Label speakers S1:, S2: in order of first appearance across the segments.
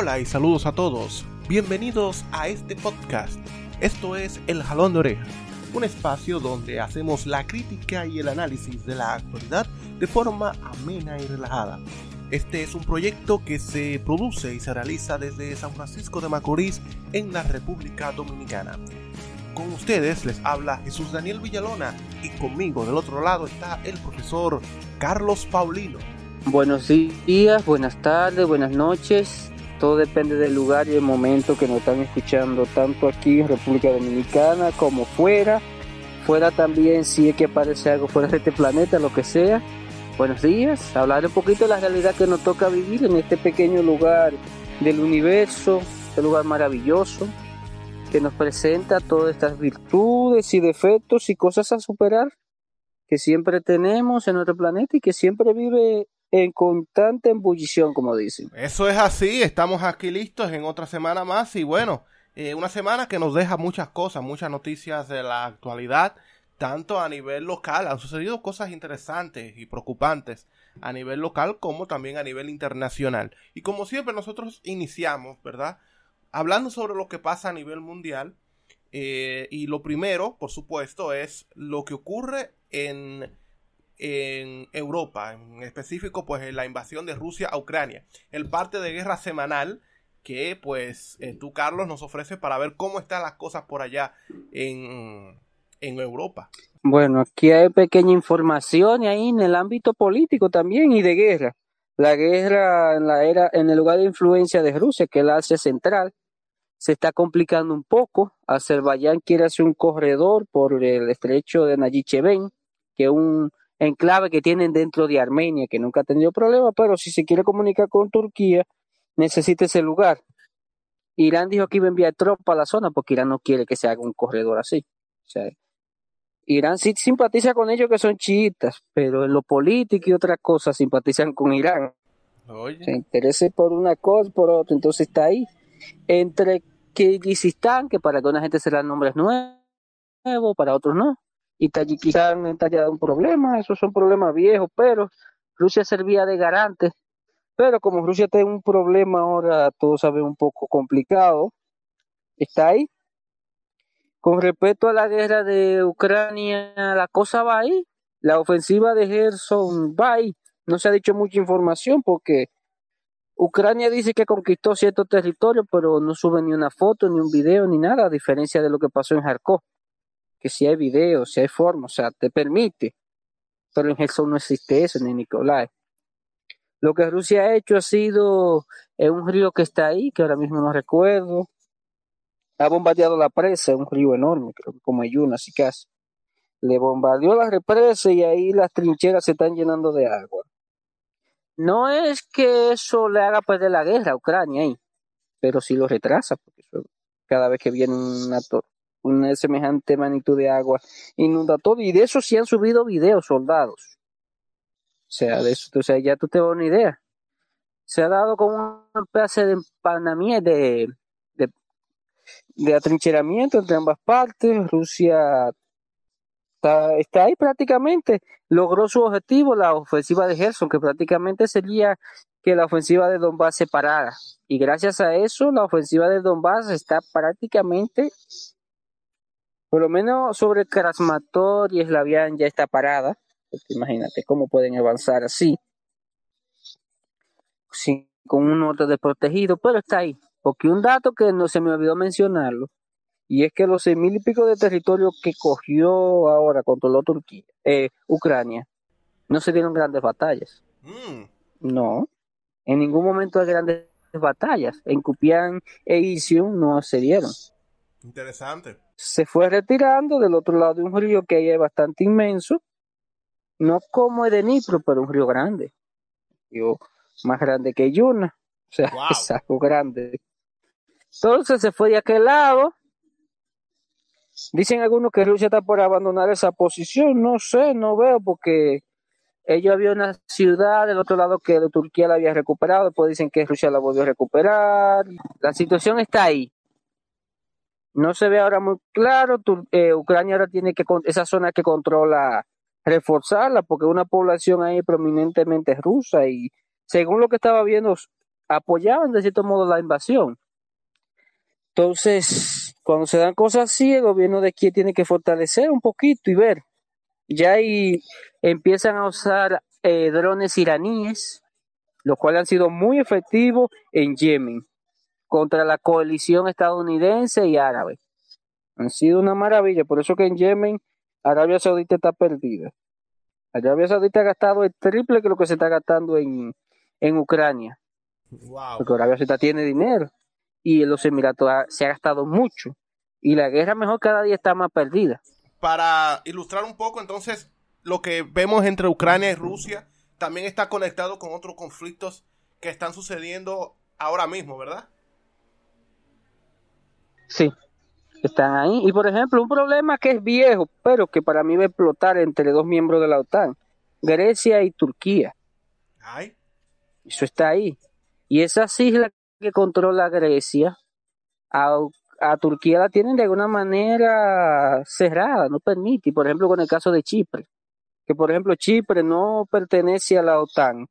S1: Hola y saludos a todos. Bienvenidos a este podcast. Esto es El Jalón de Oreja, un espacio donde hacemos la crítica y el análisis de la actualidad de forma amena y relajada. Este es un proyecto que se produce y se realiza desde San Francisco de Macorís en la República Dominicana. Con ustedes les habla Jesús Daniel Villalona y conmigo del otro lado está el profesor Carlos Paulino.
S2: Buenos días, buenas tardes, buenas noches. Todo depende del lugar y el momento que nos están escuchando, tanto aquí en República Dominicana como fuera. Fuera también, si es que aparece algo fuera de este planeta, lo que sea. Buenos días. Hablar un poquito de la realidad que nos toca vivir en este pequeño lugar del universo, este lugar maravilloso que nos presenta todas estas virtudes y defectos y cosas a superar que siempre tenemos en nuestro planeta y que siempre vive en constante embullición, como dicen.
S1: Eso es así, estamos aquí listos en otra semana más y bueno, eh, una semana que nos deja muchas cosas, muchas noticias de la actualidad, tanto a nivel local, han sucedido cosas interesantes y preocupantes a nivel local como también a nivel internacional. Y como siempre nosotros iniciamos, ¿verdad? Hablando sobre lo que pasa a nivel mundial. Eh, y lo primero, por supuesto, es lo que ocurre en en Europa, en específico pues la invasión de Rusia a Ucrania, el parte de guerra semanal que pues eh, tú Carlos nos ofrece para ver cómo están las cosas por allá en, en Europa.
S2: Bueno, aquí hay pequeña información y ahí en el ámbito político también y de guerra. La guerra en la era, en el lugar de influencia de Rusia, que es la Asia Central, se está complicando un poco. Azerbaiyán quiere hacer un corredor por el estrecho de Nayicheven, que es un enclave que tienen dentro de Armenia, que nunca ha tenido problemas, pero si se quiere comunicar con Turquía, necesita ese lugar. Irán dijo que iba a enviar tropas a la zona porque Irán no quiere que se haga un corredor así. O sea, Irán sí simpatiza con ellos que son chiitas, pero en lo político y otras cosas simpatizan con Irán. Se interesa por una cosa, por otra, entonces está ahí. Entre Kirguistán, que para alguna gente serán nombres nuevos, para otros no y Tayikistán está ya un problema, esos son problemas viejos, pero Rusia servía de garante, pero como Rusia tiene un problema ahora, todo sabe un poco complicado, está ahí. Con respecto a la guerra de Ucrania, la cosa va ahí, la ofensiva de Gerson va ahí, no se ha dicho mucha información porque Ucrania dice que conquistó cierto territorio, pero no sube ni una foto, ni un video, ni nada, a diferencia de lo que pasó en Kharkov que si hay video, si hay forma, o sea, te permite. Pero en Gerson no existe eso, ni Nicolai. Lo que Rusia ha hecho ha sido en un río que está ahí, que ahora mismo no recuerdo. Ha bombardeado la presa, un río enorme, creo que como Yuna, así casi. Le bombardeó la represa y ahí las trincheras se están llenando de agua. No es que eso le haga perder la guerra a Ucrania ahí, pero sí lo retrasa, porque cada vez que viene una, una semejante magnitud de agua inunda todo y de eso sí han subido videos soldados. O sea de eso o sea ya tú te das una idea. Se ha dado como un especie de empanamiento de, de, atrincheramiento entre ambas partes. Rusia está, está ahí prácticamente. Logró su objetivo la ofensiva de Gerson que prácticamente sería que la ofensiva de Donbass se parara. Y gracias a eso la ofensiva de Donbass está prácticamente por lo menos sobre Krasmator y Slavian ya está parada. imagínate cómo pueden avanzar así. Sin, con un norte desprotegido, pero está ahí. Porque un dato que no se me olvidó mencionarlo, y es que los seis mil y pico de territorio que cogió ahora, controló Turquía, eh, Ucrania, no se dieron grandes batallas. Mm. No, en ningún momento hay grandes batallas. En Kupian e Isium no se dieron.
S1: Interesante
S2: se fue retirando del otro lado de un río que ahí es bastante inmenso, no como el de Nipro, pero un río grande, río más grande que Yuna, o sea, es algo grande. Entonces se fue de aquel lado. Dicen algunos que Rusia está por abandonar esa posición, no sé, no veo porque ellos había una ciudad del otro lado que Turquía la había recuperado, después dicen que Rusia la volvió a recuperar. La situación está ahí. No se ve ahora muy claro. Eh, Ucrania ahora tiene que, esa zona que controla, reforzarla, porque una población ahí prominentemente rusa y según lo que estaba viendo, apoyaban de cierto modo la invasión. Entonces, cuando se dan cosas así, el gobierno de Kiev tiene que fortalecer un poquito y ver. Ya ahí empiezan a usar eh, drones iraníes, los cuales han sido muy efectivos en Yemen contra la coalición estadounidense y árabe. Han sido una maravilla, por eso que en Yemen Arabia Saudita está perdida. Arabia Saudita ha gastado el triple que lo que se está gastando en, en Ucrania. Porque Arabia Saudita tiene dinero y en los Emiratos se ha gastado mucho. Y la guerra mejor cada día está más perdida.
S1: Para ilustrar un poco, entonces, lo que vemos entre Ucrania y Rusia también está conectado con otros conflictos que están sucediendo ahora mismo, ¿verdad?
S2: Sí, están ahí. Y por ejemplo, un problema que es viejo, pero que para mí va a explotar entre dos miembros de la OTAN, Grecia y Turquía.
S1: Ay.
S2: Eso está ahí. Y esas islas que controla Grecia, a, a, Turquía la tienen de alguna manera cerrada, no permite. Por ejemplo, con el caso de Chipre, que por ejemplo Chipre no pertenece a la OTAN.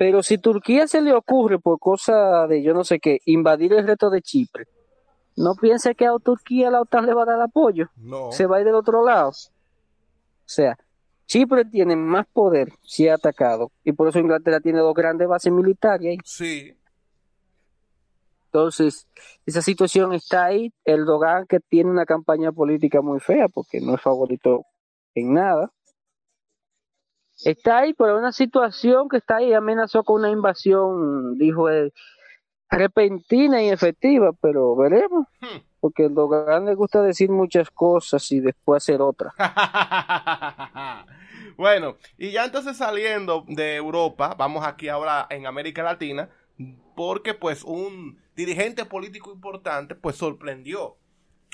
S2: Pero si Turquía se le ocurre por cosa de yo no sé qué, invadir el resto de Chipre, no piense que a Turquía la OTAN le va a dar apoyo.
S1: No.
S2: Se va a ir del otro lado. O sea, Chipre tiene más poder si ha atacado. Y por eso Inglaterra tiene dos grandes bases militares ahí.
S1: Sí.
S2: Entonces, esa situación está ahí. El Dogan que tiene una campaña política muy fea porque no es favorito en nada. Está ahí por una situación que está ahí. Amenazó con una invasión, dijo él, repentina y efectiva, pero veremos.
S1: Hmm.
S2: Porque el Dogan le gusta decir muchas cosas y después hacer otras.
S1: bueno, y ya entonces saliendo de Europa, vamos aquí ahora en América Latina, porque pues un dirigente político importante pues sorprendió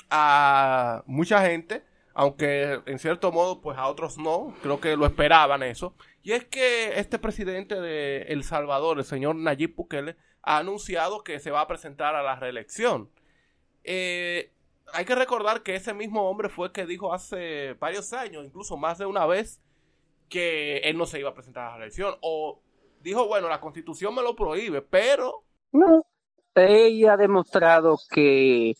S1: a mucha gente, aunque en cierto modo pues a otros no, creo que lo esperaban eso, y es que este presidente de El Salvador, el señor Nayib Bukele, ha anunciado que se va a presentar a la reelección. Eh, hay que recordar que ese mismo hombre fue el que dijo hace varios años, incluso más de una vez, que él no se iba a presentar a la elección. O dijo, bueno, la constitución me lo prohíbe, pero...
S2: No, ella ha demostrado que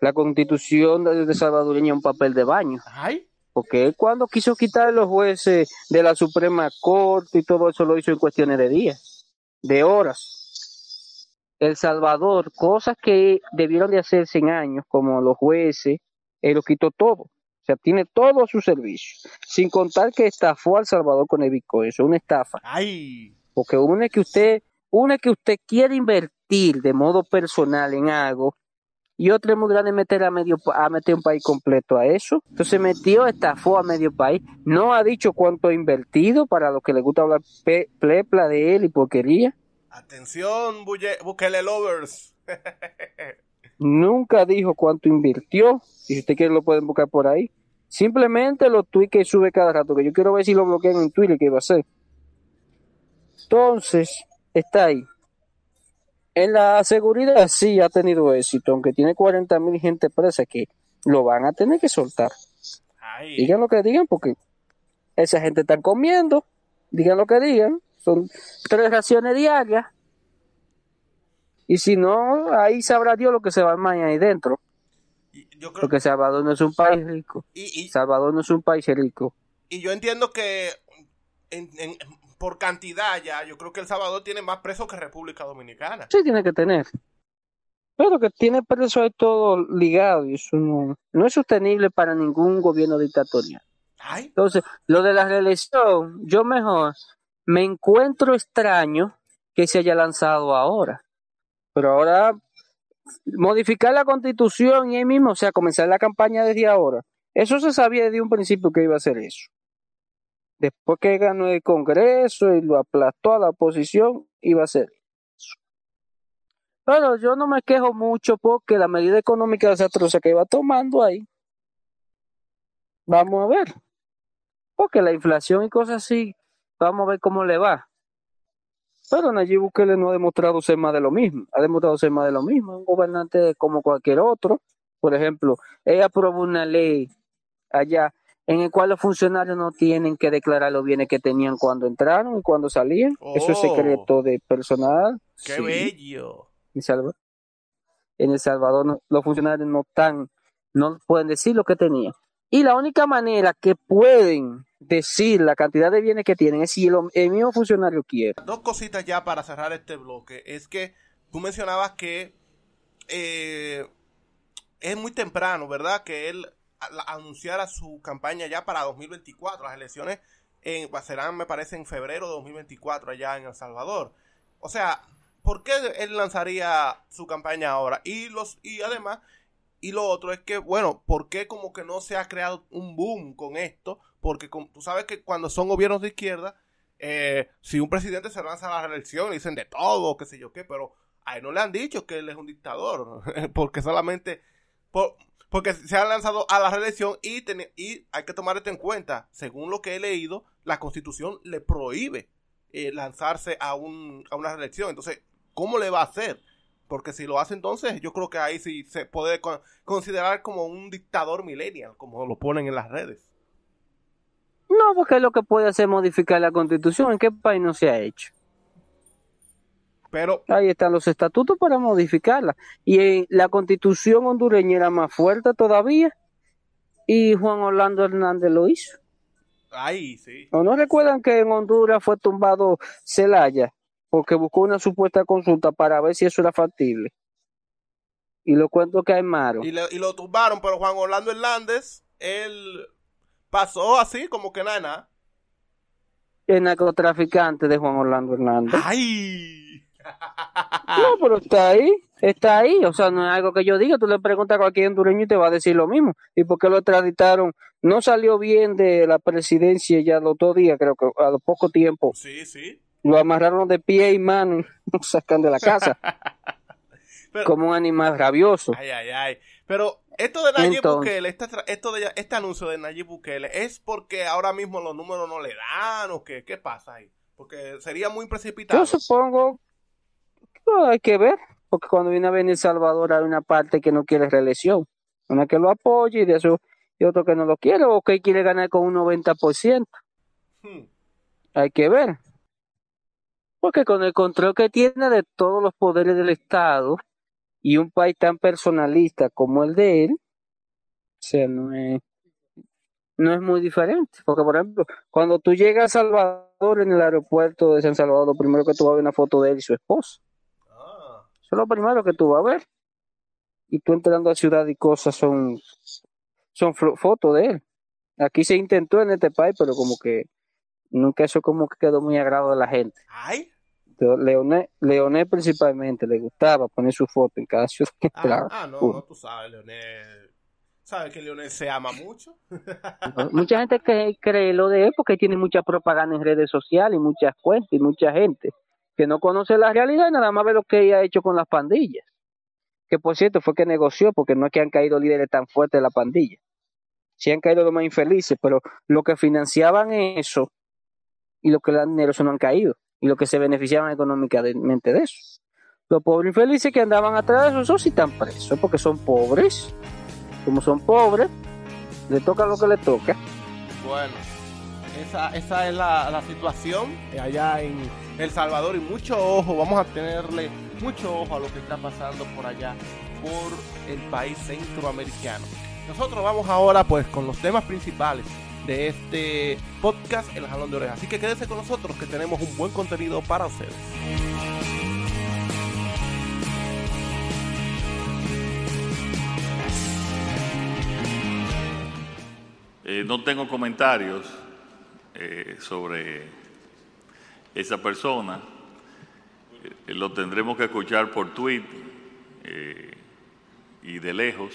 S2: la constitución de salvadoreña es un papel de baño.
S1: Ay.
S2: Porque él cuando quiso quitar a los jueces de la Suprema Corte y todo eso lo hizo en cuestiones de días, de horas. El Salvador, cosas que debieron de hacerse en años, como los jueces, él lo quitó todo. O sea, tiene todo a su servicio. Sin contar que estafó al Salvador con el Bitcoin. Eso es una estafa.
S1: Ay.
S2: Porque una que usted, una que usted quiere invertir de modo personal en algo, y otra es muy grande meter a medio a meter un país completo a eso. Entonces metió, estafó a medio país. No ha dicho cuánto ha invertido para los que les gusta hablar pe- plepla de él y porquería.
S1: Atención, Bukele Lovers.
S2: Nunca dijo cuánto invirtió. Y si usted quiere lo pueden buscar por ahí. Simplemente los tweets que sube cada rato, que yo quiero ver si lo bloquean en Twitter, que va a hacer. Entonces, está ahí. En la seguridad sí ha tenido éxito, aunque tiene 40 mil gente presa que lo van a tener que soltar.
S1: Ay.
S2: Digan lo que digan, porque esa gente está comiendo. Digan lo que digan. Son tres raciones diarias. Y si no, ahí sabrá Dios lo que se va a armar ahí dentro.
S1: Yo creo
S2: Porque Salvador no es un país rico.
S1: y, y,
S2: Salvador no es un país rico.
S1: y yo entiendo que en- en- por cantidad ya, yo creo que El Salvador tiene más presos que República Dominicana.
S2: Sí tiene que tener. Pero que tiene preso ahí todo ligado y eso no, no es sostenible para ningún gobierno dictatorial.
S1: Ay.
S2: Entonces, lo de la reelección, yo mejor me encuentro extraño que se haya lanzado ahora. Pero ahora, modificar la constitución y ahí mismo, o sea, comenzar la campaña desde ahora. Eso se sabía desde un principio que iba a ser eso. Después que ganó el Congreso y lo aplastó a la oposición, iba a ser. Pero yo no me quejo mucho porque la medida económica desastrosa que iba tomando ahí, vamos a ver. Porque la inflación y cosas así, vamos a ver cómo le va. Pero Nayib Bukele no ha demostrado ser más de lo mismo. Ha demostrado ser más de lo mismo. Un gobernante como cualquier otro. Por ejemplo, él aprobó una ley allá en el cual los funcionarios no tienen que declarar los bienes que tenían cuando entraron y cuando salían. Eso es
S1: Oh.
S2: secreto de personal.
S1: ¡Qué
S2: Sí.
S1: bello!
S2: En Salvador, en El Salvador no- los funcionarios no están, no pueden decir lo que tenían. Y la única manera que pueden decir la cantidad de bienes que tienen es si el, el mismo funcionario quiere.
S1: Dos cositas ya para cerrar este bloque. Es que tú mencionabas que eh, es muy temprano, ¿verdad? Que él anunciara su campaña ya para 2024. Las elecciones en, serán, me parece, en febrero de 2024 allá en El Salvador. O sea, ¿por qué él lanzaría su campaña ahora? Y, los, y además, y lo otro es que, bueno, ¿por qué como que no se ha creado un boom con esto? Porque con- tú sabes que cuando son gobiernos de izquierda, eh, si un presidente se lanza a la reelección, dicen de todo, qué sé yo qué, pero a él no le han dicho que él es un dictador, porque solamente, por- porque se ha lanzado a la reelección y, hay que tomar esto en cuenta, según lo que he leído, la constitución le prohíbe eh, lanzarse a, un, a una reelección, entonces, ¿cómo le va a hacer? Porque si lo hace entonces, yo creo que ahí sí se puede con- considerar como un dictador millennial, como lo ponen en las redes.
S2: No, porque lo que puede hacer es modificar la constitución. ¿En qué país no se ha hecho?
S1: Pero
S2: Ahí están los estatutos para modificarla. Y eh, la constitución hondureña era más fuerte todavía. Y Juan Orlando Hernández lo hizo.
S1: ahí sí.
S2: ¿O no recuerdan que en Honduras fue tumbado Celaya? Porque buscó una supuesta consulta para ver si eso era factible. Y lo cuento que hay Maro.
S1: Y, le- y lo tumbaron, pero Juan Orlando Hernández, él pasó así, como que nada, nada.
S2: El narcotraficante de Juan Orlando Hernández.
S1: ¡Ay!
S2: No, pero está ahí, está ahí, o sea, no es algo que yo diga, tú le preguntas a cualquier hondureño y te va a decir lo mismo. ¿Y por qué lo extraditaron? No salió bien de la presidencia ya los dos días, creo que a los poco tiempo.
S1: Sí, sí.
S2: Lo amarraron de pie y mano y lo sacan de la casa
S1: Pero,
S2: como un animal rabioso.
S1: ay, ay, ay. Pero esto de Nayib
S2: Entonces-
S1: Bukele, este, esto de, este anuncio de Nayib Bukele, ¿es porque ahora mismo los números no le dan o qué? ¿Qué pasa ahí? Porque sería muy precipitado.
S2: Yo supongo que hay que ver, porque cuando viene a venir Salvador hay una parte que no quiere reelección, una que lo apoya y de eso y otro que no lo quiere o que quiere ganar con un 90%.
S1: Hmm.
S2: Hay que ver. Porque con el control que tiene de todos los poderes del Estado y un país tan personalista como el de él, o sea, no es, no es muy diferente. Porque, por ejemplo, cuando tú llegas a Salvador en el aeropuerto de San Salvador, lo primero que tú vas a ver una foto de él y su esposa. Eso es lo primero que tú vas a ver. Y tú entrando a ciudad y cosas son, son fotos de él. Aquí se intentó en este país, pero como que nunca eso como que quedó muy agrado de la gente.
S1: ¡Ay!
S2: Principalmente le gustaba poner su foto en cada ciudad que
S1: Ah,
S2: entraba.
S1: ah, no, no, tú sabes, Leonel. ¿Sabes que Leonel se ama mucho?
S2: Mucha gente cree, cree lo de él porque tiene mucha propaganda en redes sociales y muchas cuentas y mucha gente que no conoce la realidad y nada más ve lo que ella ha hecho con las pandillas. Que por cierto fue que negoció porque no es que han caído líderes tan fuertes de la pandilla. Sí han caído los más infelices, pero lo que financiaban eso y lo que le dan dinero, eso no han caído. Y lo que se beneficiaban económicamente de eso. Los pobres infelices que andaban atrás de eso, esos sí están presos porque son pobres. Como son pobres, le toca lo que le toca.
S1: Bueno, esa, esa es la, situación allá en El Salvador y mucho ojo, vamos a tenerle mucho ojo a lo que está pasando por allá, por el país centroamericano. Nosotros vamos ahora pues con los temas principales de este podcast El Jalón de Orejas. Así que quédense con nosotros que tenemos un buen contenido para ustedes.
S3: Eh, no tengo comentarios eh, sobre esa persona. Eh, lo tendremos que escuchar por tweet eh, y de lejos.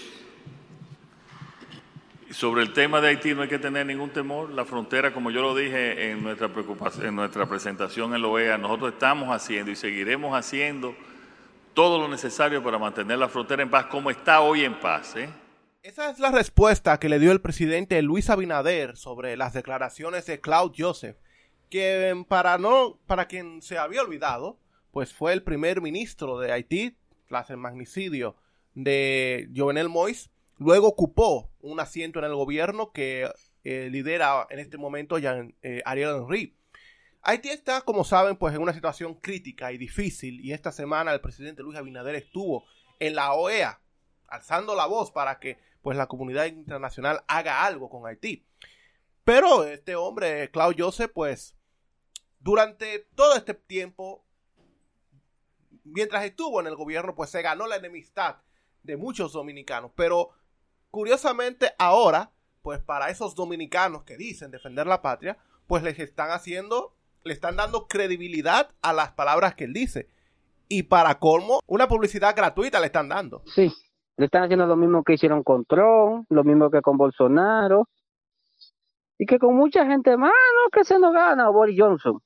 S3: Sobre el tema de Haití no hay que tener ningún temor. La frontera, como yo lo dije en nuestra, preocupación, en nuestra presentación en la OEA, nosotros estamos haciendo y seguiremos haciendo todo lo necesario para mantener la frontera en paz como está hoy en paz. ¿eh?
S1: Esa es la respuesta que le dio el presidente Luis Abinader sobre las declaraciones de Claude Joseph, que para no, para quien se había olvidado, pues fue el primer ministro de Haití tras el magnicidio de Jovenel Moïse, luego ocupó un asiento en el gobierno que eh, lidera en este momento eh, Ariel Henry. Haití está, como saben, pues en una situación crítica y difícil y esta semana el presidente Luis Abinader estuvo en la OEA alzando la voz para que pues la comunidad internacional haga algo con Haití. Pero este hombre, Claude Joseph, pues durante todo este tiempo, mientras estuvo en el gobierno, pues se ganó la enemistad de muchos dominicanos. Pero curiosamente ahora, pues para esos dominicanos que dicen defender la patria, pues les están haciendo le están dando credibilidad a las palabras que él dice. Y para colmo, una publicidad gratuita le están dando.
S2: Sí, le están haciendo lo mismo que hicieron con Trump, lo mismo que con Bolsonaro. Y que con mucha gente más, no, que se nos gana Boris Johnson.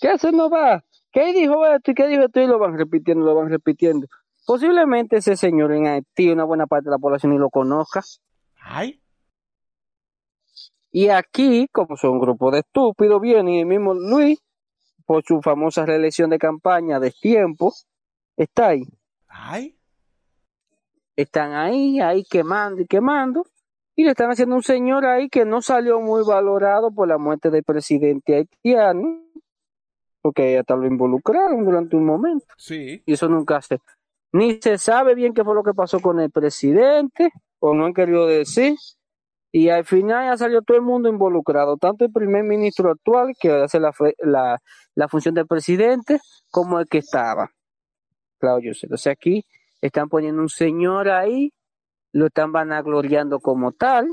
S2: ¿Qué se nos va? ¿Qué dijo esto y qué dijo esto? Y lo van repitiendo, lo van repitiendo. Posiblemente ese señor en Haití, una buena parte de la población, ni lo conozca.
S1: Ay.
S2: Y aquí, como son un grupo de estúpidos, viene el mismo Luis, por su famosa reelección de campaña de tiempo, está ahí.
S1: Ay.
S2: Están ahí, ahí quemando y quemando. Y le están haciendo un señor ahí que no salió muy valorado por la muerte del presidente haitiano, porque hasta lo involucraron durante un momento.
S1: Sí.
S2: Y eso nunca se, ni se sabe bien qué fue lo que pasó con el presidente, o no han querido decir. Y al final ya salió todo el mundo involucrado, tanto el primer ministro actual, que hace la, la, la función de presidente, como el que estaba, Claudio Entonces aquí están poniendo un señor ahí, lo están vanagloriando como tal,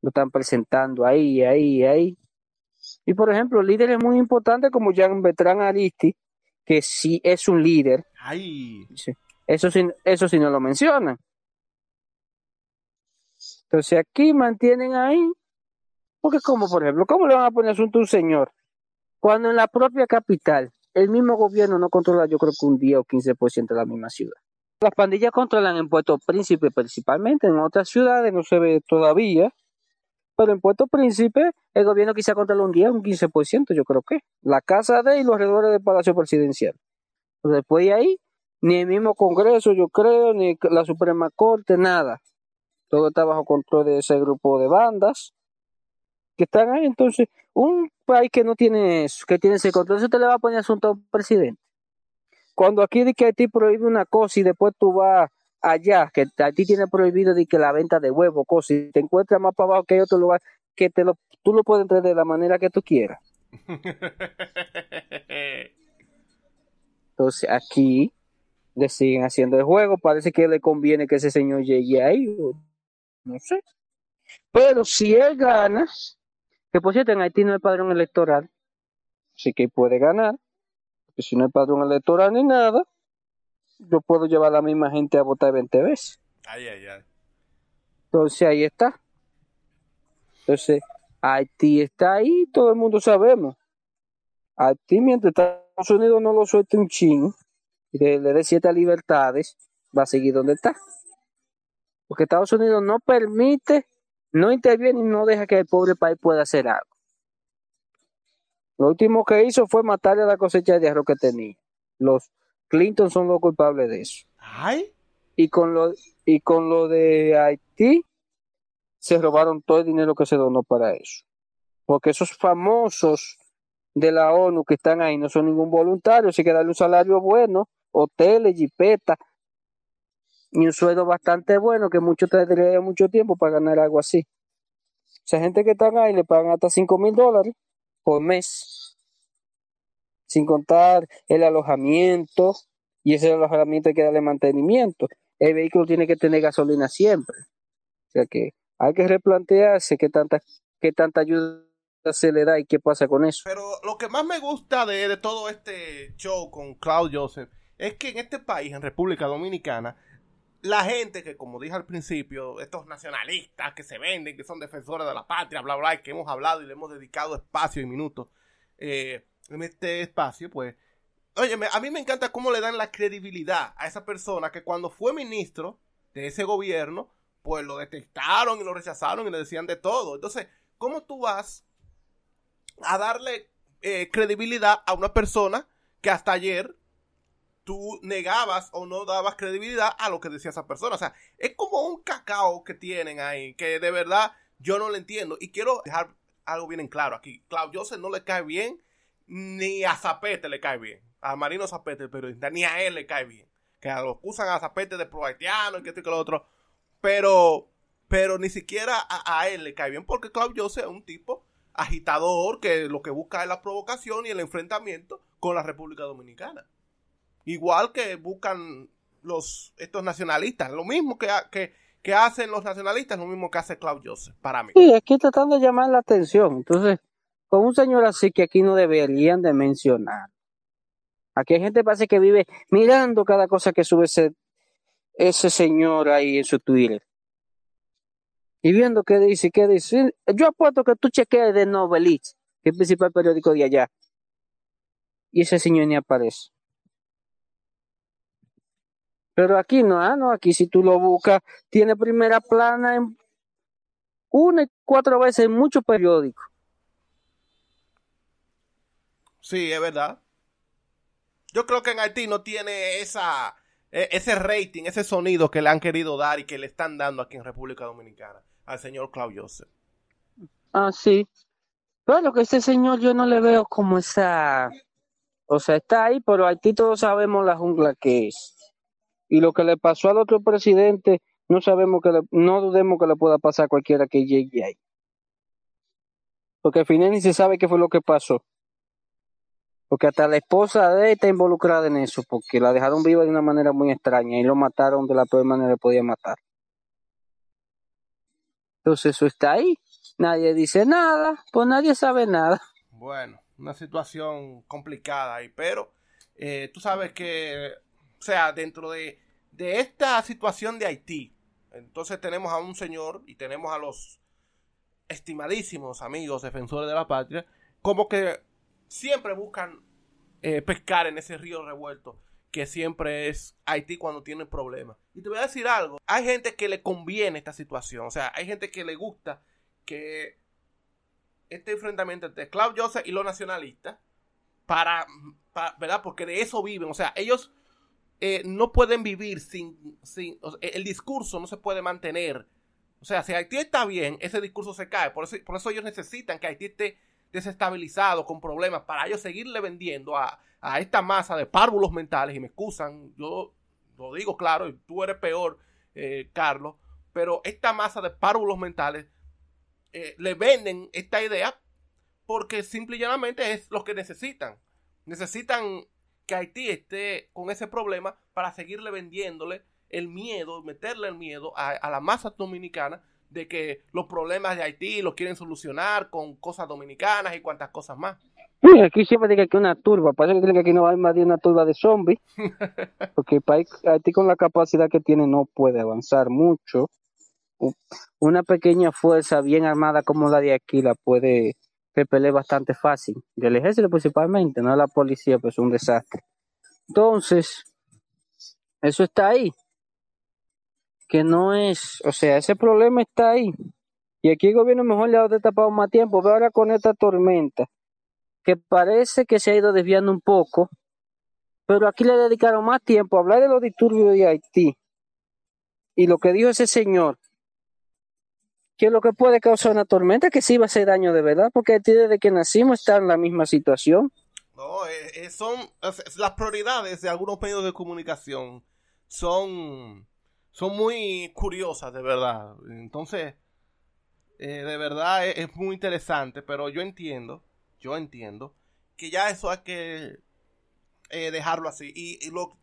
S2: lo están presentando ahí, ahí, ahí. Y por ejemplo, líderes muy importantes como Jean Bertrand Aristi, que sí es un líder.
S1: Ay.
S2: Eso sí, eso sí no lo mencionan. Entonces aquí mantienen ahí, porque como por ejemplo, ¿cómo le van a poner asunto a un señor? Cuando en la propia capital el mismo gobierno no controla yo creo que un 10 o 15% de la misma ciudad. Las pandillas controlan en Puerto Príncipe principalmente, en otras ciudades no se ve todavía, pero en Puerto Príncipe el gobierno quizá controla un 10 o un 15%, yo creo que. La casa de y los alrededores del Palacio Presidencial. Después de ahí, ni el mismo Congreso, yo creo, ni la Suprema Corte, nada todo está bajo control de ese grupo de bandas que están ahí. Entonces, un país que no tiene eso, que tiene ese control, eso te le va a poner asunto al presidente. Cuando aquí de que ti prohíbe una cosa y después tú vas allá, que a ti tiene prohibido de que la venta de huevos, cosas, y te encuentras más para abajo que hay otro lugar, que te lo, tú lo puedes entrar de la manera que tú quieras. Entonces aquí le siguen haciendo el juego, parece que le conviene que ese señor llegue ahí, no sé. Pero si él gana, que por cierto en Haití no hay padrón electoral, así que puede ganar, porque si no hay padrón electoral ni nada, yo puedo llevar a la misma gente a votar 20 veces.
S1: Ay, ay, ay.
S2: Entonces ahí está. Entonces, Haití está ahí, todo el mundo sabemos. Haití, mientras Estados Unidos no lo suelte un ching y le dé siete libertades, va a seguir donde está porque Estados Unidos no permite, no interviene y no deja que el pobre país pueda hacer algo. Lo último que hizo fue matarle a la cosecha de arroz que tenía. Los Clinton son los culpables de eso.
S1: ¿Ay?
S2: Y con lo, y con lo de Haití, se robaron todo el dinero que se donó para eso. Porque esos famosos de la ONU que están ahí no son ningún voluntario, así que darle un salario bueno, hoteles, jipetas, y un sueldo bastante bueno que muchos tendrían mucho tiempo para ganar algo así. O sea, gente que están ahí le pagan hasta 5 mil dólares por mes, sin contar el alojamiento, y ese alojamiento hay que darle mantenimiento. El vehículo tiene que tener gasolina siempre. O sea que hay que replantearse qué tanta, qué tanta ayuda se le da y qué pasa con eso.
S1: Pero lo que más me gusta de, de todo este show con Claude Joseph es que en este país, en República Dominicana, la gente que, como dije al principio, estos nacionalistas que se venden, que son defensores de la patria, bla, bla, que hemos hablado y le hemos dedicado espacio y minutos eh, en este espacio, pues, oye, a mí me encanta cómo le dan la credibilidad a esa persona que cuando fue ministro de ese gobierno, pues lo detestaron y lo rechazaron y le decían de todo. Entonces, ¿cómo tú vas a darle eh, credibilidad a una persona que hasta ayer tú negabas o no dabas credibilidad a lo que decía esa persona. O sea, es como un cacao que tienen ahí, que de verdad yo no lo entiendo. Y quiero dejar algo bien en claro aquí. Claudio Joseph no le cae bien, ni a Zapete le cae bien. A Marino Zapete, el periodista, ni a él le cae bien. Que lo acusan a Zapete de prohaitiano y que esto y que lo otro. Pero, pero ni siquiera a, él le cae bien, porque Claudio es un tipo agitador que lo que busca es la provocación y el enfrentamiento con la República Dominicana. Igual que buscan los estos nacionalistas, lo mismo que, que, que hacen los nacionalistas, lo mismo que hace Claudio Joseph, para mí.
S2: Sí, aquí tratando de llamar la atención. Entonces, con un señor así que aquí no deberían de mencionar. Aquí hay gente parece que vive mirando cada cosa que sube ese, ese señor ahí en su Twitter y viendo qué dice, qué dice. Yo apuesto que tú chequeas de Novelist, que es el principal periódico de allá. Y ese señor ni aparece. Pero aquí no, ah, no, aquí si tú lo buscas, tiene primera plana en una y cuatro veces en muchos periódicos.
S1: Sí, es verdad. Yo creo que en Haití no tiene esa, e, ese rating, ese sonido que le han querido dar y que le están dando aquí en República Dominicana al señor Claudio Joseph.
S2: Ah, sí. Pero que ese señor yo no le veo como esa... O sea, está ahí, pero Haití todos sabemos la jungla que es. Y lo que le pasó al otro presidente, no sabemos que no dudemos que le pueda pasar a cualquiera que llegue ahí. Porque al final ni se sabe qué fue lo que pasó. Porque hasta la esposa de él está involucrada en eso, porque la dejaron viva de una manera muy extraña y lo mataron de la peor manera que podía matar. Entonces eso está ahí. Nadie dice nada, pues nadie sabe nada.
S1: Bueno, una situación complicada ahí, pero eh, tú sabes que, o sea, dentro de, de esta situación de Haití, entonces tenemos a un señor y tenemos a los estimadísimos amigos defensores de la patria, como que siempre buscan eh, pescar en ese río revuelto que siempre es Haití cuando tiene problemas. Y te voy a decir algo, hay gente que le conviene esta situación, o sea, hay gente que le gusta que este enfrentamiento entre Claudio Joseph y los nacionalistas, para, ¿verdad? Porque de eso viven, o sea, ellos eh, no pueden vivir sin, sin el discurso no se puede mantener. O sea, si Haití está bien, ese discurso se cae. Por eso, por eso ellos necesitan que Haití esté desestabilizado, con problemas, para ellos seguirle vendiendo a, a esta masa de párvulos mentales, y me excusan, yo lo digo claro, y tú eres peor, eh, Carlos, pero esta masa de párvulos mentales eh, le venden esta idea porque simple y llanamente es lo que necesitan. Necesitan que Haití esté con ese problema para seguirle vendiéndole el miedo, meterle el miedo a, a la masa dominicana de que los problemas de Haití los quieren solucionar con cosas dominicanas y cuantas cosas más.
S2: Sí, aquí siempre dice que una turba, parece que aquí no hay más de una turba de zombies, porque Haití con la capacidad que tiene no puede avanzar mucho. Una pequeña fuerza bien armada como la de aquí la puede repeler bastante fácil, del ejército principalmente, no la policía, pues es un desastre. Entonces, eso está ahí, que no es, o sea, ese problema está ahí. Y aquí el gobierno mejor le ha tapado más tiempo, pero ahora con esta tormenta que parece que se ha ido desviando un poco, pero aquí le dedicaron más tiempo a hablar de los disturbios de Haití y lo que dijo ese señor, que lo que puede causar una tormenta, que sí va a hacer daño de verdad, porque desde que nacimos está en la misma situación.
S1: No, eh, eh, son las prioridades de algunos medios de comunicación son, son muy curiosas, de verdad. Entonces, eh, de verdad es muy interesante, pero yo entiendo yo entiendo que ya eso hay que dejarlo así. Y, lo,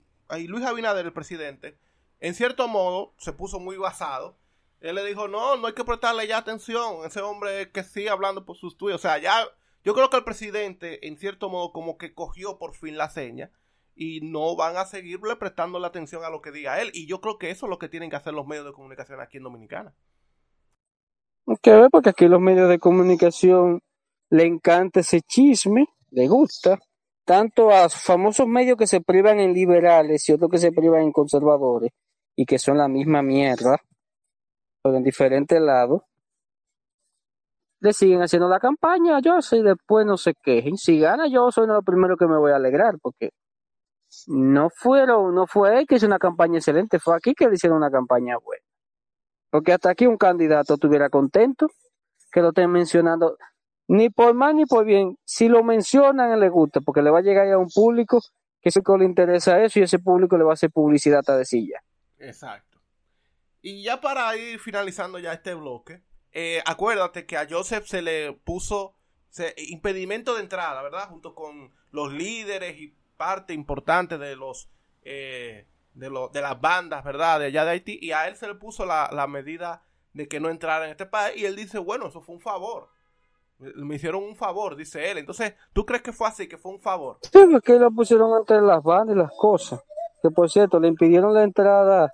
S1: Luis Abinader, el presidente, en cierto modo se puso muy basado. Él le dijo, no, no hay que prestarle ya atención. Ese hombre que sigue hablando por sus tuyos. O sea, ya yo creo que el presidente, en cierto modo, como que cogió por fin la seña y no van a seguirle prestando la atención a lo que diga él. Y yo creo que eso es lo que tienen que hacer los medios de comunicación aquí en Dominicana.
S2: Que porque aquí los medios de comunicación le encanta ese chisme, le gusta, tanto a famosos medios que se privan en liberales y otros que se privan en conservadores y que son la misma mierda, en diferentes lados, le siguen haciendo la campaña yo sé, y después no se quejen. Si gana yo soy lo primero que me voy a alegrar porque no fueron, no fue él que hizo una campaña excelente, fue aquí que le hicieron una campaña buena. Porque hasta aquí un candidato estuviera contento que lo estén mencionando, ni por mal ni por bien. Si lo mencionan, le gusta, porque le va a llegar a un público que ese le interesa eso y ese público le va a hacer publicidad a
S1: Exacto. Y ya para ir finalizando ya este bloque, eh, acuérdate que a Joseph se le puso impedimento de entrada, ¿verdad? Junto con los líderes y parte importante de los eh, de, de las bandas, ¿verdad? De allá de Haití. Y a él se le puso la, la medida de que no entrara en este país. Y él dice, bueno, eso fue un favor. Me hicieron un favor, dice él. Entonces, ¿tú crees que fue así, que fue un favor?
S2: Sí, porque lo pusieron entre las bandas y las cosas. Que por cierto, le impidieron la entrada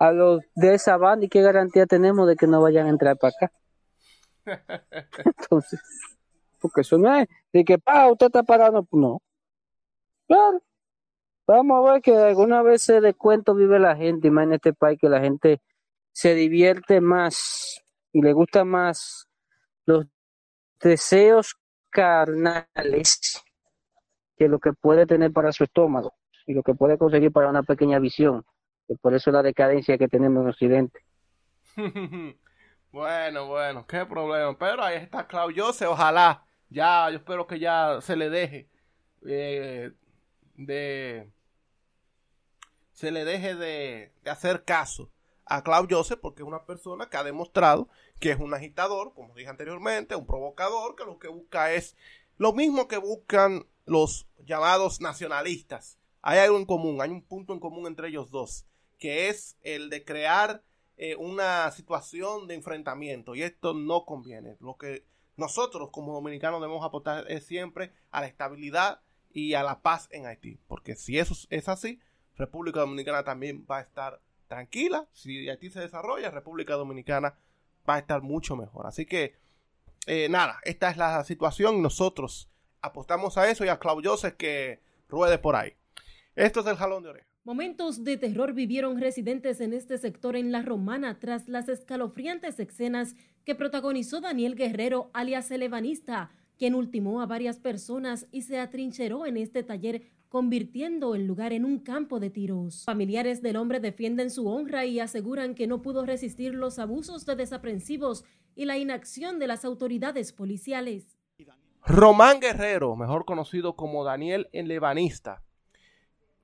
S2: a los de esa banda y qué garantía tenemos de que no vayan a entrar para acá. Entonces, porque eso no es de que, pa, usted está parado, no. Claro. Vamos a ver que alguna vez de cuento vive la gente, y más en este país que la gente se divierte más y le gusta más los deseos carnales que lo que puede tener para su estómago y lo que puede conseguir para una pequeña visión. Por eso la decadencia que tenemos en Occidente.
S1: bueno, bueno, qué problema. Pero ahí está Claudio José, ojalá. Ya, yo espero que ya se le deje eh, de... Se le deje de, de hacer caso a Claudio Joseph porque es una persona que ha demostrado que es un agitador, como dije anteriormente, un provocador, que lo que busca es lo mismo que buscan los llamados nacionalistas. Hay algo en común, hay un punto en común entre ellos dos, que es el de crear eh, una situación de enfrentamiento y esto no conviene. Lo que nosotros como dominicanos debemos aportar es siempre a la estabilidad y a la paz en Haití, porque si eso es así, República Dominicana también va a estar tranquila. Si Haití se desarrolla, República Dominicana va a estar mucho mejor. Así que, eh, nada, esta es la situación. Nosotros apostamos a eso y a Claudio que ruede por ahí. Esto es el jalón de oreja.
S4: Momentos de terror vivieron residentes en este sector en La Romana tras las escalofriantes escenas que protagonizó Daniel Guerrero, alias el quien ultimó a varias personas y se atrincheró en este taller convirtiendo el lugar en un campo de tiros. Familiares del hombre defienden su honra y aseguran que no pudo resistir los abusos de desaprensivos y la inacción de las autoridades policiales.
S1: Román Guerrero, mejor conocido como Daniel el Lebanista,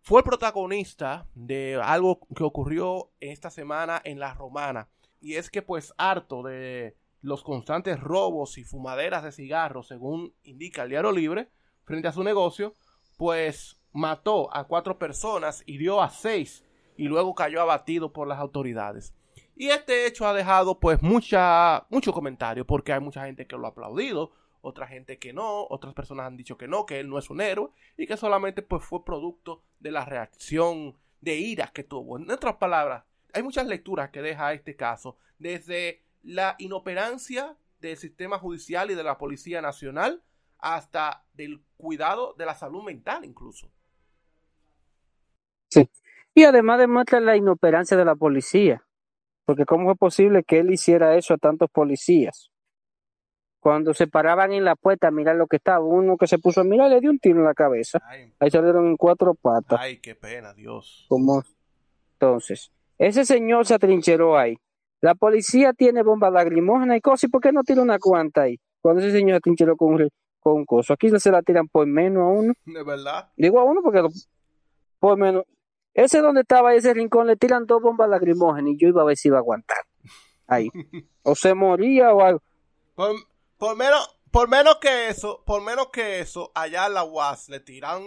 S1: fue protagonista de algo que ocurrió esta semana en La Romana. Y es que pues harto de los constantes robos y fumaderas de cigarros, según indica el diario libre, frente a su negocio, pues mató a cuatro personas, hirió a seis y luego cayó abatido por las autoridades. Y este hecho ha dejado pues mucha, mucho comentario porque hay mucha gente que lo ha aplaudido, otra gente que no, otras personas han dicho que no, que él no es un héroe y que solamente pues fue producto de la reacción de ira que tuvo. En otras palabras, hay muchas lecturas que deja este caso, desde la inoperancia del sistema judicial y de la Policía Nacional hasta del cuidado de la salud mental incluso.
S2: Sí. Y además demuestra la inoperancia de la policía, porque cómo fue posible que él hiciera eso a tantos policías. Cuando se paraban en la puerta a mirar lo que estaba, uno que se puso a mirar le dio un tiro en la cabeza. Ahí salieron en cuatro patas.
S1: Ay, qué pena, Dios.
S2: Como entonces, ese señor se atrincheró ahí. La policía tiene bombas lacrimógenas y cosas, ¿y por qué no tira una cuanta ahí? Cuando ese señor se atrincheró con un, con coso. Aquí se la tiran por menos a uno.
S1: De verdad.
S2: Digo a uno porque por menos. Ese donde estaba ese rincón le tiran dos bombas lacrimógenas y yo iba a ver si iba a aguantar. Ahí. o se moría o algo.
S1: Por, menos, por menos que eso, por menos que eso, allá en la UAS le tiran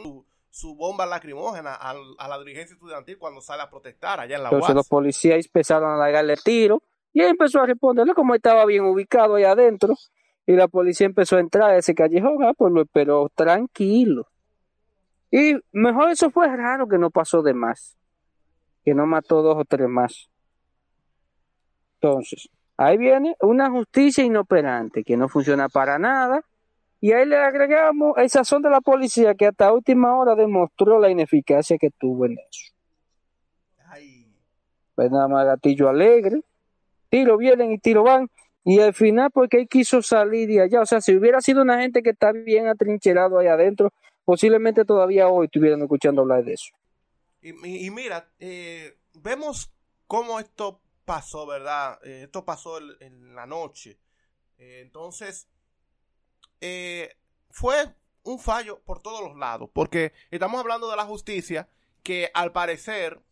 S1: su, bomba lacrimógena a, la dirigencia estudiantil cuando sale a protestar allá en la
S2: Entonces los policías empezaron a darle tiro y él empezó a responderle como estaba bien ubicado ahí adentro y la policía empezó a entrar a ese callejón, ah, pues lo esperó tranquilo. Y mejor eso fue raro que no pasó de más, que no mató dos o tres más. Entonces, ahí viene una justicia inoperante que no funciona para nada. Y ahí le agregamos el sazón de la policía que hasta última hora demostró la ineficacia que tuvo en eso. Pues nada más gatillo alegre, tiro vienen y tiro van. Y al final, porque él quiso salir de allá. O sea, si hubiera sido una gente que está bien atrincherado ahí adentro, posiblemente todavía hoy estuvieran escuchando hablar de eso.
S1: Y, mira, eh, vemos cómo esto pasó, ¿verdad? Eh, esto pasó en la noche. Eh, entonces, eh, fue un fallo por todos los lados, porque estamos hablando de la justicia que al parecer,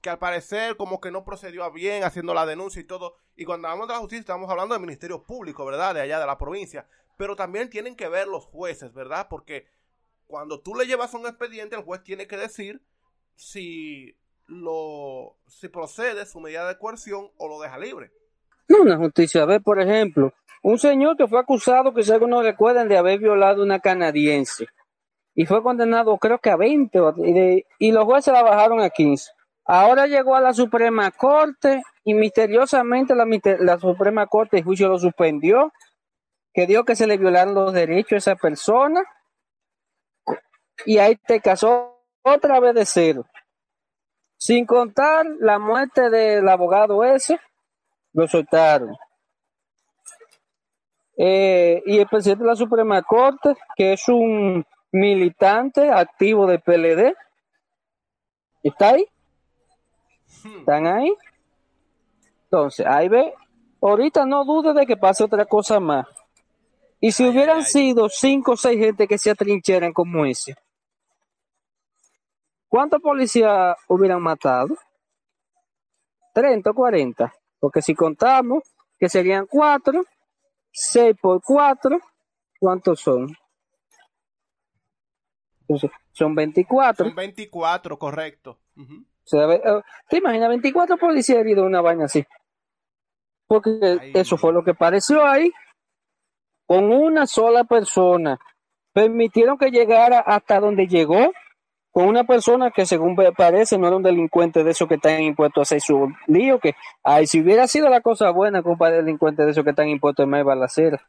S1: que al parecer como que no procedió bien haciendo la denuncia y todo, y cuando hablamos de la justicia estamos hablando del Ministerio Público, ¿verdad? De allá de la provincia, pero también tienen que ver los jueces, ¿verdad? Porque cuando tú le llevas un expediente, el juez tiene que decir si lo si procede su medida de coerción o lo deja libre.
S2: No, una justicia. A ver, por ejemplo, un señor que fue acusado, que si algunos recuerdan, de haber violado una canadiense y fue condenado creo que a 20 y, y los jueces la bajaron a 15. Ahora llegó a la Suprema Corte y misteriosamente la, la Suprema Corte el juicio lo suspendió, que dio que se le violaron los derechos a esa persona y ahí te casó otra vez de cero. Sin contar la muerte del abogado ese, lo soltaron. Eh, y el presidente de la Suprema Corte, que es un militante activo del PLD, ¿está ahí? Hmm. ¿Están ahí? Entonces, ahí ve, ahorita no dude de que pase otra cosa más. Y si hubieran sido cinco o seis gente que se atrincheran como ese, ¿cuántos policías hubieran matado? 30 o 40. Porque si contamos que serían cuatro, 6 por 4, ¿cuántos son? Entonces, son 24.
S1: Son 24, correcto.
S2: Eh, ¿Te imaginas 24 policías heridos en una vaina así? Porque eso fue lo que pareció ahí. Con una sola persona. Permitieron que llegara hasta donde llegó. Con una persona que según parece no era un delincuente de esos que están impuestos a hacer su lío. Que, ay, si hubiera sido la cosa buena, compadre, delincuente de esos que están impuestos a más balacera.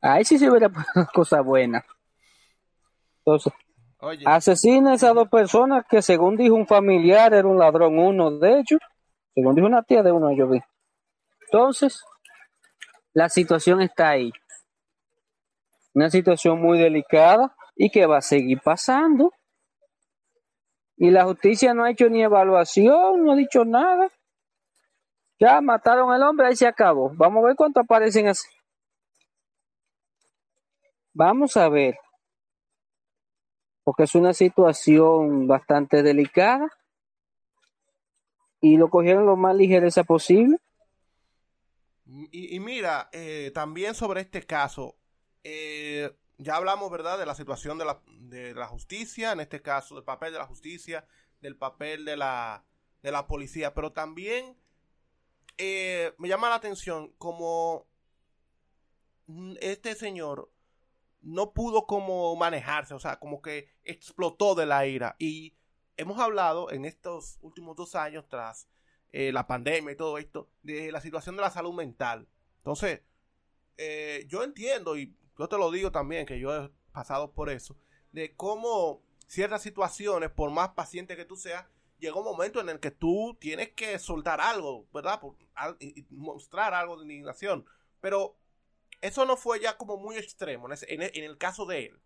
S2: Ahí sí se hubiera puesto cosa buena. Entonces, asesina a esas dos personas que según dijo un familiar era un ladrón, uno de ellos, según dijo una tía de uno yo vi. Entonces, la situación está ahí. Una situación muy delicada y que va a seguir pasando. Y la justicia no ha hecho ni evaluación, no ha dicho nada. Ya mataron al hombre, ahí se acabó. Vamos a ver cuánto aparecen así. Vamos a ver porque es una situación bastante delicada y lo cogieron lo más ligereza posible.
S1: Y, mira, eh, también sobre este caso, eh, ya hablamos, ¿verdad?, de la situación de la, de la justicia, en este caso, del papel de la justicia, del papel de la, de la policía, pero también eh, me llama la atención como este señor no pudo como manejarse, o sea, como que explotó de la ira. Y hemos hablado en estos últimos dos años, tras eh, la pandemia y todo esto, de la situación de la salud mental. Entonces, eh, yo entiendo, y yo te lo digo también, que yo he pasado por eso, de cómo ciertas situaciones, por más paciente que tú seas, llega un momento en el que tú tienes que soltar algo, ¿verdad? y mostrar algo de indignación. Pero eso no fue ya como muy extremo en, el caso de él.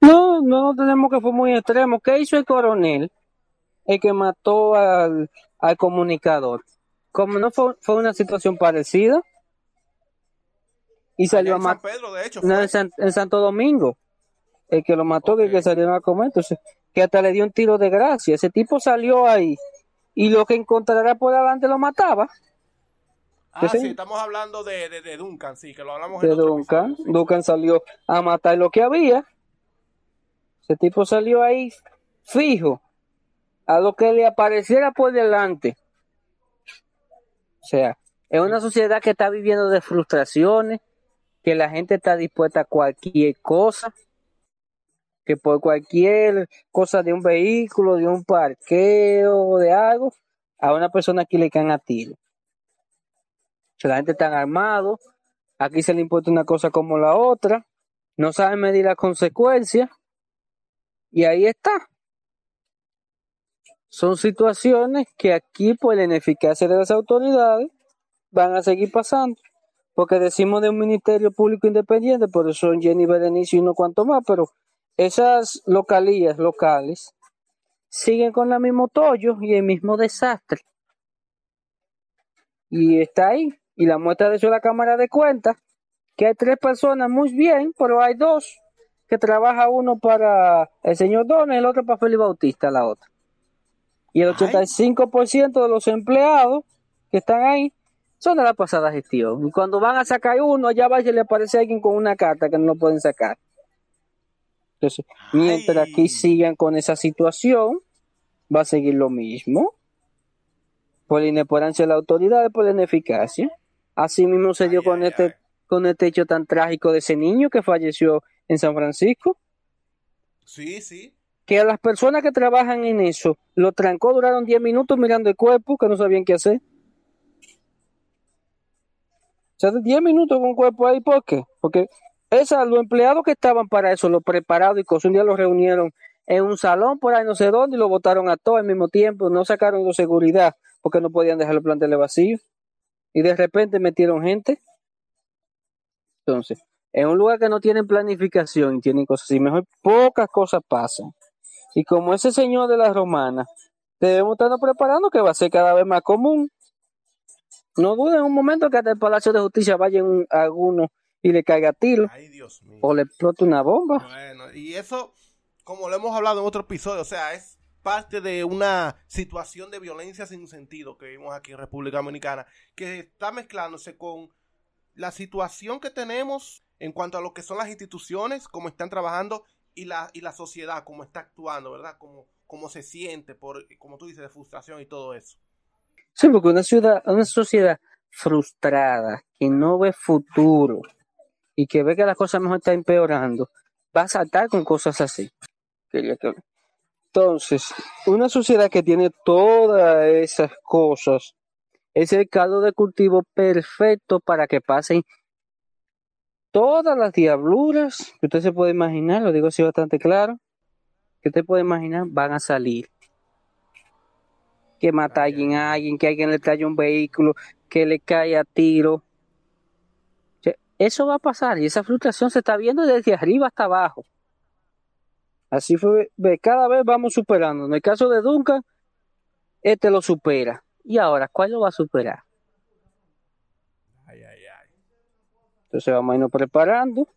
S2: No, no tenemos que fue muy extremo. ¿Qué hizo el coronel? El que mató al, comunicador. Como no fue, fue una situación parecida. Y salió a matar. en, Santo Domingo. El que lo mató, que, que salió a comer. Entonces, que hasta le dio un tiro de gracia. Ese tipo salió ahí. Y lo que encontrará por adelante lo mataba.
S1: Ah, sí, estamos hablando de, de, Duncan, sí, que lo hablamos
S2: de Duncan. Duncan salió a matar lo que había. Ese tipo salió ahí fijo a lo que le apareciera por delante. O sea, es una sociedad que está viviendo de frustraciones, que la gente está dispuesta a cualquier cosa, que por cualquier cosa de un vehículo, de un parqueo, de algo, a una persona que le caen a tiro la gente está armado, aquí se le importa una cosa como la otra, no saben medir las consecuencias, y ahí está. Son situaciones que aquí por la ineficacia de las autoridades van a seguir pasando. Porque decimos de un ministerio público independiente, por eso son Jenny Berenice y uno cuanto más, pero esas localías locales siguen con el mismo tollo y el mismo desastre. Y está ahí Y la muestra de eso es la cámara de cuenta, que hay tres personas muy bien, pero hay dos que trabaja uno para el señor Donner, el otro para Felipe Bautista, la otra. Y el 85% de los empleados que están ahí son de la pasada gestión. Y cuando van a sacar uno, allá va y le aparece alguien con una carta que no lo pueden sacar. Entonces, mientras aquí sigan con esa situación, va a seguir lo mismo. Por la inoperancia de la autoridad, por la ineficacia. Así mismo se dio con este con este hecho tan trágico de ese niño que falleció en San Francisco.
S1: Sí, sí.
S2: Que a las personas que trabajan en eso lo trancó, duraron 10 minutos mirando el cuerpo, que no sabían qué hacer. Sea, 10 minutos con cuerpo ahí, ¿por qué? Porque esa, los empleados que estaban para eso, los preparados y cosas, un día los reunieron en un salón por ahí no sé dónde y lo votaron a todos al mismo tiempo, no sacaron de seguridad porque no podían dejar el plantel vacío y de repente metieron gente. Entonces, en un lugar que no tienen planificación y tienen cosas así, mejor pocas cosas pasan. Y como ese señor de la romana, debemos estarnos preparando que va a ser cada vez más común. No duden un momento que hasta el Palacio de Justicia vaya alguno y le caiga tiro. O le explote una bomba.
S1: Bueno, y eso, como lo hemos hablado en otro episodio, o sea, es parte de una situación de violencia sin sentido que vimos aquí en República Dominicana, que está mezclándose con la situación que tenemos en cuanto a lo que son las instituciones, cómo están trabajando y la, y la sociedad, cómo está actuando, ¿verdad? Cómo, cómo se siente, por, como tú dices, de frustración y todo eso.
S2: Sí, porque una, ciudad, una sociedad frustrada, que no ve futuro y que ve que las cosas mejor están empeorando, va a saltar con cosas así. Entonces, una sociedad que tiene todas esas cosas es el caldo de cultivo perfecto para que pasen todas las diabluras que usted se puede imaginar, lo digo así bastante claro, que usted puede imaginar, van a salir. Que mata a alguien, a alguien, que alguien le trae un vehículo, que le cae a tiro. Eso va a pasar y esa frustración se está viendo desde arriba hasta abajo. Así fue, cada vez vamos superando. En el caso de Duncan, este lo supera. Y ahora, ¿cuál lo va a superar?
S1: Ay, ay, ay.
S2: Entonces vamos a irnos preparando.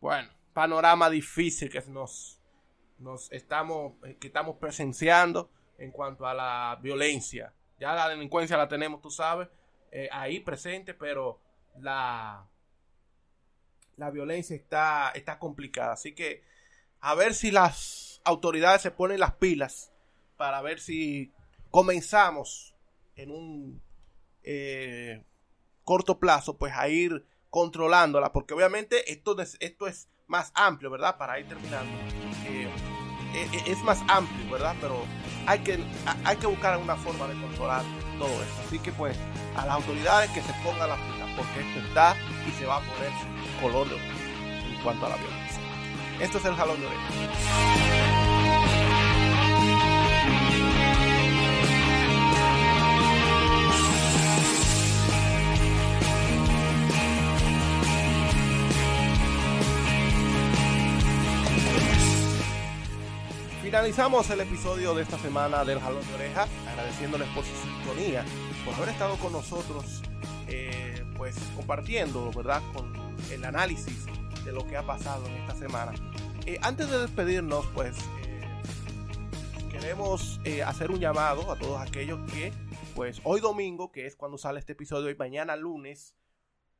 S1: Bueno, panorama difícil que nos, nos estamos, eh, que estamos presenciando en cuanto a la violencia. Ya la delincuencia la tenemos, tú sabes, eh, ahí presente, pero la, la violencia está, está complicada. Así que a ver si las autoridades se ponen las pilas para ver si comenzamos en un eh, corto plazo, pues a ir controlándola, porque obviamente esto, esto es más amplio, ¿verdad? Para ir terminando. Eh, es más amplio, ¿verdad? Pero hay que, hay que buscar una forma de controlar todo esto. Así que pues a las autoridades que se pongan las pilas, porque esto está y se va a poner color de en cuanto a la violencia. Esto es el jalón de orejas. Finalizamos el episodio de esta semana del Jalón de Oreja, agradeciéndoles por su sintonía, por haber estado con nosotros, eh, pues compartiendo, ¿verdad?, con el análisis de lo que ha pasado en esta semana. Eh, antes de despedirnos, pues eh, queremos hacer un llamado a todos aquellos que, pues hoy domingo, que es cuando sale este episodio, y mañana lunes,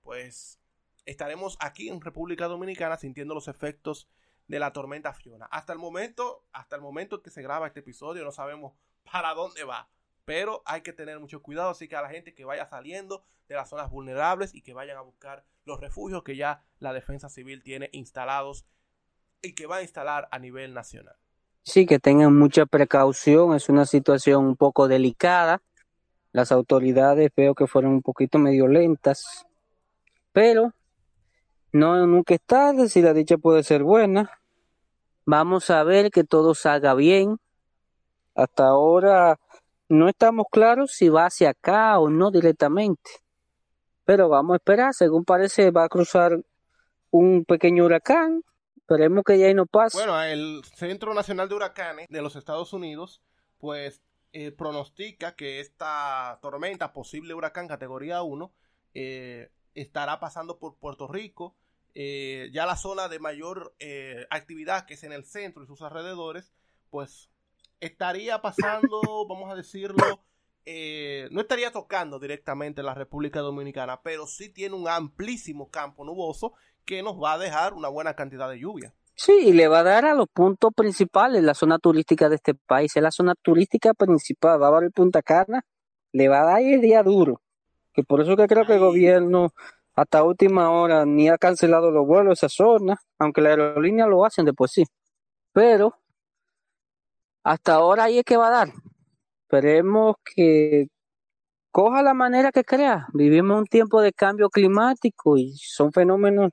S1: pues estaremos aquí en República Dominicana sintiendo los efectos de la tormenta Fiona. Hasta el momento, hasta el momento que se graba este episodio, no sabemos para dónde va. Pero hay que tener mucho cuidado, así que a la gente que vaya saliendo de las zonas vulnerables y que vayan a buscar los refugios que ya la defensa civil tiene instalados y que va a instalar a nivel nacional.
S2: Sí, que tengan mucha precaución, es una situación un poco delicada. Las autoridades veo que fueron un poquito medio lentas, pero no nunca es tarde si la dicha puede ser buena. Vamos a ver que todo salga bien. Hasta ahora no estamos claros si va hacia acá o no directamente. Pero vamos a esperar, según parece va a cruzar un pequeño huracán. Esperemos que ya ahí no pase.
S1: Bueno, el Centro Nacional de Huracanes de los Estados Unidos, pues eh, pronostica que esta tormenta, posible huracán categoría 1, eh, estará pasando por Puerto Rico. Eh, ya la zona de mayor actividad, que es en el centro y sus alrededores, pues estaría pasando, vamos a decirlo, no estaría tocando directamente la República Dominicana, pero sí tiene un amplísimo campo nuboso que nos va a dejar una buena cantidad de lluvia.
S2: Sí, y le va a dar a los puntos principales, la zona turística de este país, es la zona turística principal, va a dar el Punta Cana, le va a dar el día duro, que por eso que creo que el gobierno hasta última hora ni ha cancelado los vuelos a esa zona, aunque la aerolínea lo hacen de por sí, pero hasta ahora ahí es que va a dar, esperemos que coja la manera que crea, vivimos un tiempo de cambio climático y son fenómenos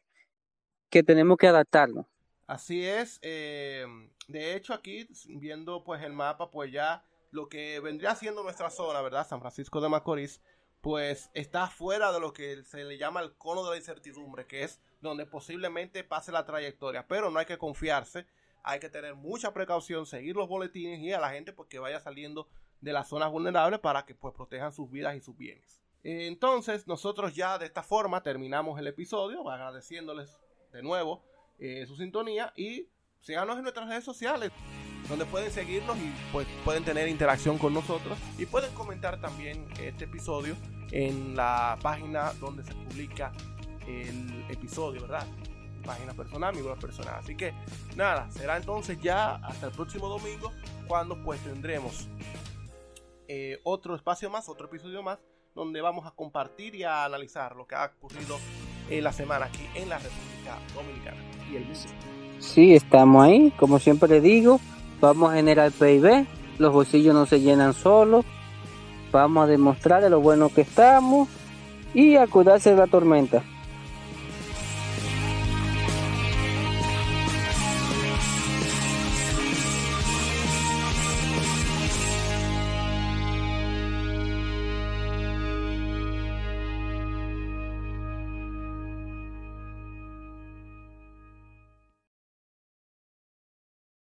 S2: que tenemos que adaptarnos.
S1: Así es. Eh, de hecho, aquí viendo pues el mapa, pues ya lo que vendría siendo nuestra zona, ¿verdad? San Francisco de Macorís, pues está fuera de lo que se le llama el cono de la incertidumbre, que es donde posiblemente pase la trayectoria. Pero no hay que confiarse, hay que tener mucha precaución, seguir los boletines y a la gente pues que vaya saliendo de las zonas vulnerables para que pues protejan sus vidas y sus bienes. Entonces, nosotros ya de esta forma terminamos el episodio, agradeciéndoles de nuevo eh, su sintonía y síganos en nuestras redes sociales donde pueden seguirnos y pues pueden tener interacción con nosotros y pueden comentar también este episodio en la página donde se publica el episodio, ¿verdad? página personal, mi web personal. Así que nada, será entonces ya hasta el próximo domingo cuando pues tendremos eh, otro espacio más, otro episodio más, donde vamos a compartir y a analizar lo que ha ocurrido en la semana aquí en la República Dominicana y el mundo.
S2: Sí, estamos ahí, como siempre digo, vamos a generar PIB, los bolsillos no se llenan solos, vamos a demostrar de lo bueno que estamos y a de la tormenta.